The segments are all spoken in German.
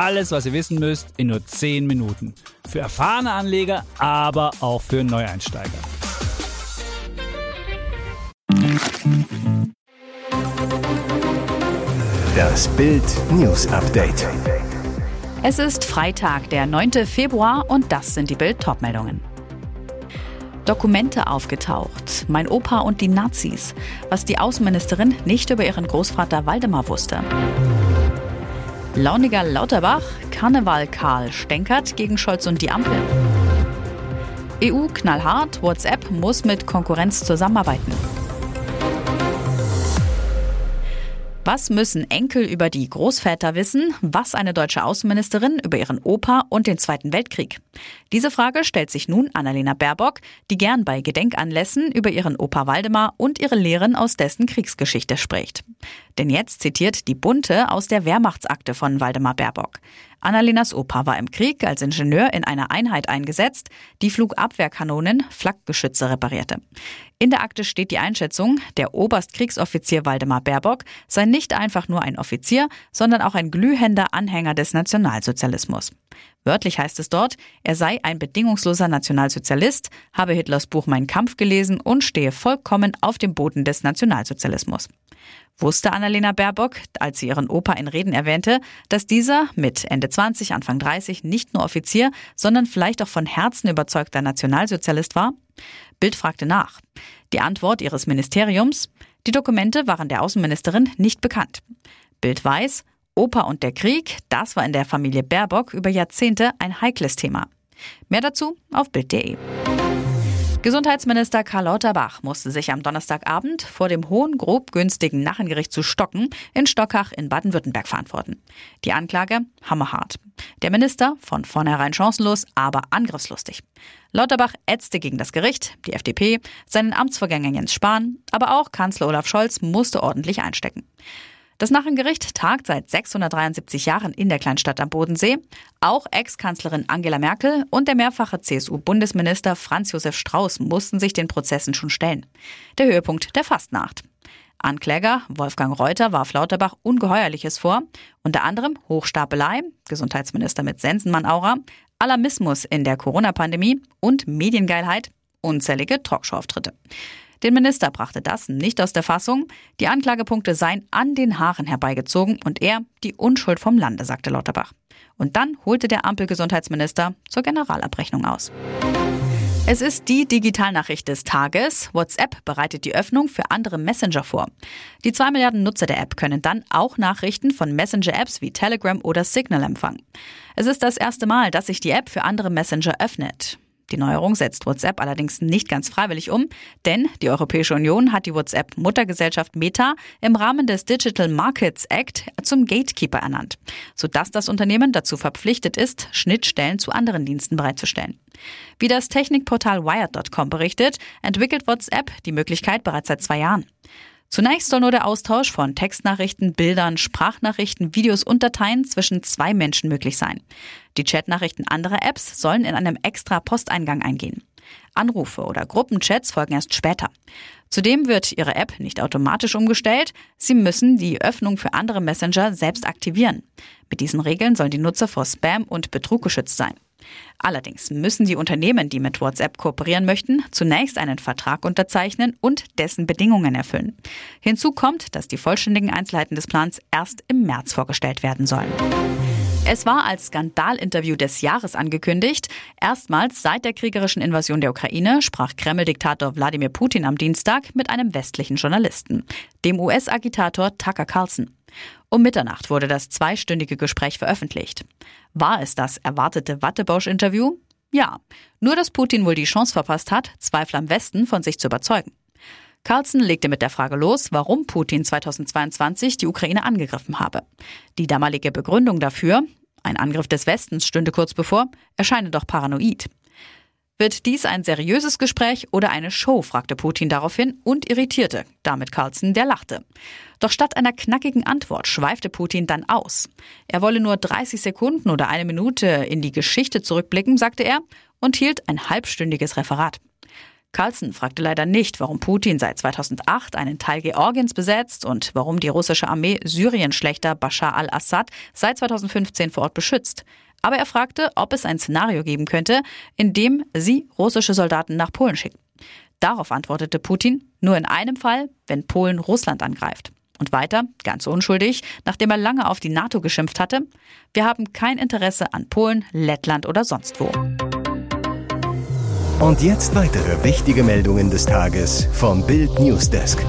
Alles, was ihr wissen müsst, in nur 10 Minuten. Für erfahrene Anleger, aber auch für Neueinsteiger. Das Bild News Update. Es ist Freitag, der 9. Februar und das sind die Bild Topmeldungen. Dokumente aufgetaucht. Mein Opa und die Nazis. Was die Außenministerin nicht über ihren Großvater Waldemar wusste. Launiger Lauterbach, Karneval Karl stänkert gegen Scholz und die Ampel. EU knallhart, WhatsApp muss mit Konkurrenz zusammenarbeiten. Was müssen Enkel über die Großväter wissen? Was eine deutsche Außenministerin über ihren Opa und den Zweiten Weltkrieg? Diese Frage stellt sich nun Annalena Baerbock, die gern bei Gedenkanlässen über ihren Opa Waldemar und ihre Lehren aus dessen Kriegsgeschichte spricht. Denn jetzt zitiert die Bunte aus der Wehrmachtsakte von Waldemar Baerbock. Annalenas Opa war im Krieg als Ingenieur in einer Einheit eingesetzt, die Flugabwehrkanonen, Flakgeschütze reparierte. In der Akte steht die Einschätzung, der Oberstkriegsoffizier Waldemar Baerbock sei nicht einfach nur ein Offizier, sondern auch ein glühender Anhänger des Nationalsozialismus. Wörtlich heißt es dort, er sei ein bedingungsloser Nationalsozialist, habe Hitlers Buch Mein Kampf gelesen und stehe vollkommen auf dem Boden des Nationalsozialismus. Wusste Annalena Baerbock, als sie ihren Opa in Reden erwähnte, dass dieser mit Ende 20, Anfang 30 nicht nur Offizier, sondern vielleicht auch von Herzen überzeugter Nationalsozialist war? Bild fragte nach. Die Antwort ihres Ministeriums, die Dokumente waren der Außenministerin nicht bekannt. Bild weiß, Opa und der Krieg, das war in der Familie Baerbock über Jahrzehnte ein heikles Thema. Mehr dazu auf Bild.de. Gesundheitsminister Karl Lauterbach musste sich am Donnerstagabend vor dem hohen, grob günstigen Nachengericht zu Stocken in Stockach in Baden-Württemberg verantworten. Die Anklage hammerhart. Der Minister von vornherein chancenlos, aber angriffslustig. Lauterbach ätzte gegen das Gericht, die FDP, seinen Amtsvorgänger Jens Spahn, aber auch Kanzler Olaf Scholz musste ordentlich einstecken. Das Nachengericht tagt seit 673 Jahren in der Kleinstadt am Bodensee. Auch Ex-Kanzlerin Angela Merkel und der mehrfache CSU-Bundesminister Franz Josef Strauß mussten sich den Prozessen schon stellen. Der Höhepunkt der Fastnacht. Ankläger Wolfgang Reuter warf Lauterbach Ungeheuerliches vor, unter anderem Hochstapelei, Gesundheitsminister mit Sensenmann-Aura, Alarmismus in der Corona-Pandemie und Mediengeilheit, unzählige Talkshow-Auftritte. Den Minister brachte das nicht aus der Fassung. Die Anklagepunkte seien an den Haaren herbeigezogen und er die Unschuld vom Lande, sagte Lauterbach. Und dann holte der Ampelgesundheitsminister zur Generalabrechnung aus. Es ist die Digitalnachricht des Tages. WhatsApp bereitet die Öffnung für andere Messenger vor. Die zwei Milliarden Nutzer der App können dann auch Nachrichten von Messenger-Apps wie Telegram oder Signal empfangen. Es ist das erste Mal, dass sich die App für andere Messenger öffnet. Die Neuerung setzt WhatsApp allerdings nicht ganz freiwillig um, denn die Europäische Union hat die WhatsApp-Muttergesellschaft Meta im Rahmen des Digital Markets Act zum Gatekeeper ernannt, sodass das Unternehmen dazu verpflichtet ist, Schnittstellen zu anderen Diensten bereitzustellen. Wie das Technikportal Wired.com berichtet, entwickelt WhatsApp die Möglichkeit bereits seit zwei Jahren. Zunächst soll nur der Austausch von Textnachrichten, Bildern, Sprachnachrichten, Videos und Dateien zwischen zwei Menschen möglich sein. Die Chatnachrichten anderer Apps sollen in einem extra Posteingang eingehen. Anrufe oder Gruppenchats folgen erst später. Zudem wird Ihre App nicht automatisch umgestellt. Sie müssen die Öffnung für andere Messenger selbst aktivieren. Mit diesen Regeln sollen die Nutzer vor Spam und Betrug geschützt sein. Allerdings müssen die Unternehmen, die mit WhatsApp kooperieren möchten, zunächst einen Vertrag unterzeichnen und dessen Bedingungen erfüllen. Hinzu kommt, dass die vollständigen Einzelheiten des Plans erst im März vorgestellt werden sollen. Es war als Skandalinterview des Jahres angekündigt. Erstmals seit der kriegerischen Invasion der Ukraine sprach Kreml-Diktator Wladimir Putin am Dienstag mit einem westlichen Journalisten, dem US-Agitator Tucker Carlson. Um Mitternacht wurde das zweistündige Gespräch veröffentlicht. War es das erwartete Wattebausch-Interview? Ja, nur dass Putin wohl die Chance verpasst hat, Zweifel am Westen von sich zu überzeugen. Carlson legte mit der Frage los, warum Putin 2022 die Ukraine angegriffen habe. Die damalige Begründung dafür, ein Angriff des Westens stünde kurz bevor, erscheine doch paranoid. Wird dies ein seriöses Gespräch oder eine Show, fragte Putin daraufhin und irritierte damit Carlson, der lachte. Doch statt einer knackigen Antwort schweifte Putin dann aus. Er wolle nur 30 Sekunden oder eine Minute in die Geschichte zurückblicken, sagte er, und hielt ein halbstündiges Referat. Carlson fragte leider nicht, warum Putin seit 2008 einen Teil Georgiens besetzt und warum die russische Armee Syrien-Schlechter Bashar al-Assad seit 2015 vor Ort beschützt. Aber er fragte, ob es ein Szenario geben könnte, in dem sie russische Soldaten nach Polen schicken. Darauf antwortete Putin, nur in einem Fall, wenn Polen Russland angreift. Und weiter, ganz unschuldig, nachdem er lange auf die NATO geschimpft hatte, wir haben kein Interesse an Polen, Lettland oder sonst wo. Und jetzt weitere wichtige Meldungen des Tages vom Bild Newsdesk.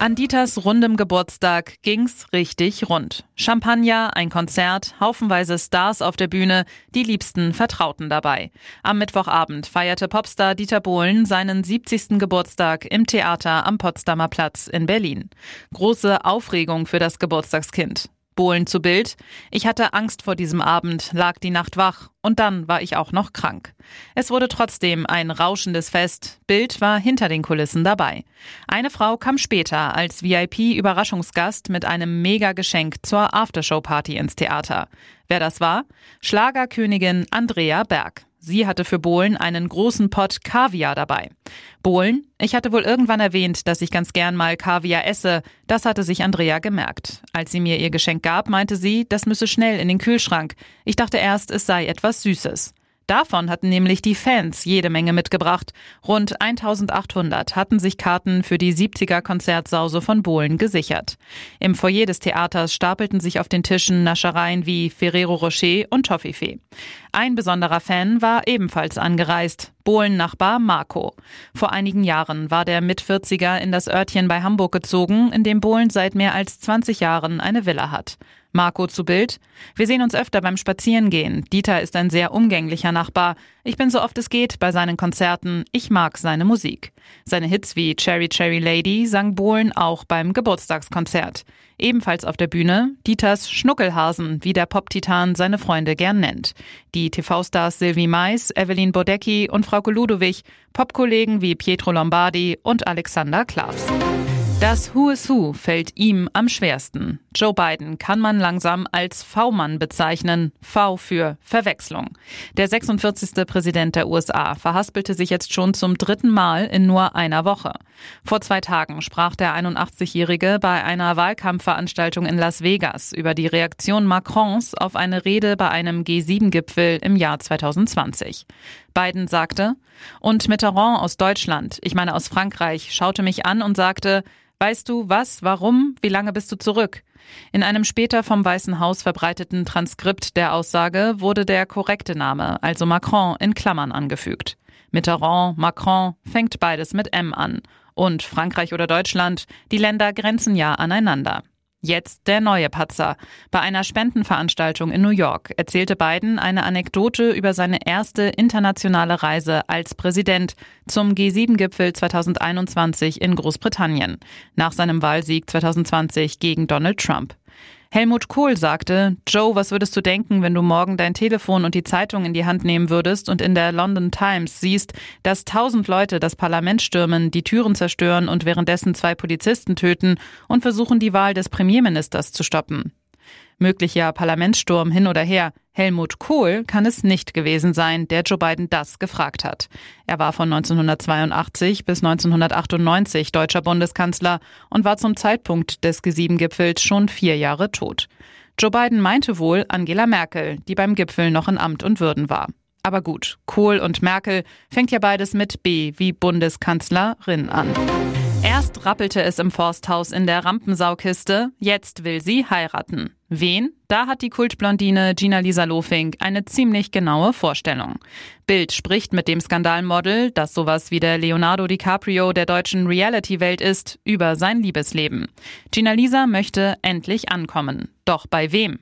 An Dieters rundem Geburtstag ging's richtig rund. Champagner, ein Konzert, haufenweise Stars auf der Bühne, die liebsten Vertrauten dabei. Am Mittwochabend feierte Popstar Dieter Bohlen seinen 70. Geburtstag im Theater am Potsdamer Platz in Berlin. Große Aufregung für das Geburtstagskind. Bohlen zu Bild. Ich hatte Angst vor diesem Abend, lag die Nacht wach und dann war ich auch noch krank. Es wurde trotzdem ein rauschendes Fest. Bild war hinter den Kulissen dabei. Eine Frau kam später als VIP-Überraschungsgast mit einem Mega-Geschenk zur Aftershow-Party ins Theater. Wer das war? Schlagerkönigin Andrea Berg. Sie hatte für Bohlen einen großen Pott Kaviar dabei. Bohlen, ich hatte wohl irgendwann erwähnt, dass ich ganz gern mal Kaviar esse. Das hatte sich Andrea gemerkt. Als sie mir ihr Geschenk gab, meinte sie, das müsse schnell in den Kühlschrank. Ich dachte erst, es sei etwas Süßes. Davon hatten nämlich die Fans jede Menge mitgebracht. Rund 1800 hatten sich Karten für die 70er Konzertsause von Bohlen gesichert. Im Foyer des Theaters stapelten sich auf den Tischen Naschereien wie Ferrero Rocher und Toffifee. Ein besonderer Fan war ebenfalls angereist. Bohlen-Nachbar Marco. Vor einigen Jahren war der Mit-40er in das Örtchen bei Hamburg gezogen, in dem Bohlen seit mehr als 20 Jahren eine Villa hat. Marco zu Bild. Wir sehen uns öfter beim Spazierengehen. Dieter ist ein sehr umgänglicher Nachbar. Ich bin so oft es geht bei seinen Konzerten. Ich mag seine Musik. Seine Hits wie Cherry Cherry Lady sang Bohlen auch beim Geburtstagskonzert. Ebenfalls auf der Bühne Dieters Schnuckelhasen, wie der Pop-Titan seine Freunde gern nennt. Die TV-Stars Sylvie Mais, Evelyn Bodecki und Frauke Ludowig, Popkollegen wie Pietro Lombardi und Alexander Klavs. Das Who is Who fällt ihm am schwersten. Joe Biden kann man langsam als V-Mann bezeichnen. V für Verwechslung. Der 46. Präsident der USA verhaspelte sich jetzt schon zum dritten Mal in nur einer Woche. Vor zwei Tagen sprach der 81-Jährige bei einer Wahlkampfveranstaltung in Las Vegas über die Reaktion Macrons auf eine Rede bei einem G7-Gipfel im Jahr 2020. Biden sagte, und Mitterrand aus Deutschland, ich meine aus Frankreich, schaute mich an und sagte, Weißt du was, warum, wie lange bist du zurück? In einem später vom Weißen Haus verbreiteten Transkript der Aussage wurde der korrekte Name, also Macron, in Klammern angefügt. Mitterrand, Macron fängt beides mit M an. Und Frankreich oder Deutschland, die Länder grenzen ja aneinander. Jetzt der neue Patzer. Bei einer Spendenveranstaltung in New York erzählte Biden eine Anekdote über seine erste internationale Reise als Präsident zum G7-Gipfel 2021 in Großbritannien nach seinem Wahlsieg 2020 gegen Donald Trump. Helmut Kohl sagte, Joe, was würdest du denken, wenn du morgen dein Telefon und die Zeitung in die Hand nehmen würdest und in der London Times siehst, dass tausend Leute das Parlament stürmen, die Türen zerstören und währenddessen zwei Polizisten töten und versuchen, die Wahl des Premierministers zu stoppen? Möglicher Parlamentssturm hin oder her. Helmut Kohl kann es nicht gewesen sein, der Joe Biden das gefragt hat. Er war von 1982 bis 1998 deutscher Bundeskanzler und war zum Zeitpunkt des G7-Gipfels schon vier Jahre tot. Joe Biden meinte wohl Angela Merkel, die beim Gipfel noch in Amt und Würden war. Aber gut, Kohl und Merkel fängt ja beides mit B wie Bundeskanzlerin an. Erst rappelte es im Forsthaus in der Rampensaukiste, jetzt will sie heiraten. Wen? Da hat die Kultblondine Gina Lisa Lofink eine ziemlich genaue Vorstellung. Bild spricht mit dem Skandalmodel, das sowas wie der Leonardo DiCaprio der deutschen Reality-Welt ist, über sein Liebesleben. Gina Lisa möchte endlich ankommen. Doch bei wem?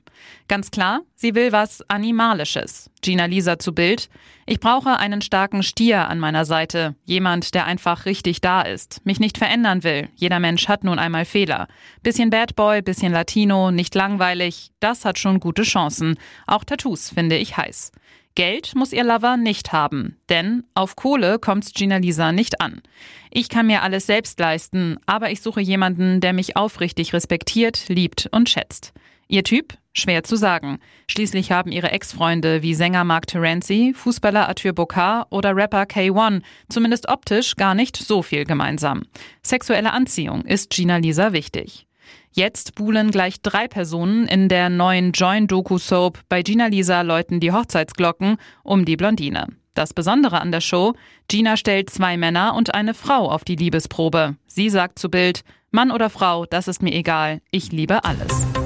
Ganz klar, sie will was Animalisches. Gina Lisa zu Bild. Ich brauche einen starken Stier an meiner Seite. Jemand, der einfach richtig da ist. Mich nicht verändern will. Jeder Mensch hat nun einmal Fehler. Bisschen Bad Boy, bisschen Latino, nicht langweilig. Das hat schon gute Chancen. Auch Tattoos finde ich heiß. Geld muss ihr Lover nicht haben, denn auf Kohle kommt Gina Lisa nicht an. Ich kann mir alles selbst leisten, aber ich suche jemanden, der mich aufrichtig respektiert, liebt und schätzt. Ihr Typ? Schwer zu sagen. Schließlich haben ihre Ex-Freunde wie Sänger Mark Terenzi, Fußballer Arthur Bokar oder Rapper K1 zumindest optisch gar nicht so viel gemeinsam. Sexuelle Anziehung ist Gina Lisa wichtig. Jetzt buhlen gleich drei Personen in der neuen Join-Doku-Soap bei Gina Lisa läuten die Hochzeitsglocken um die Blondine. Das Besondere an der Show, Gina stellt zwei Männer und eine Frau auf die Liebesprobe. Sie sagt zu Bild, Mann oder Frau, das ist mir egal, ich liebe alles.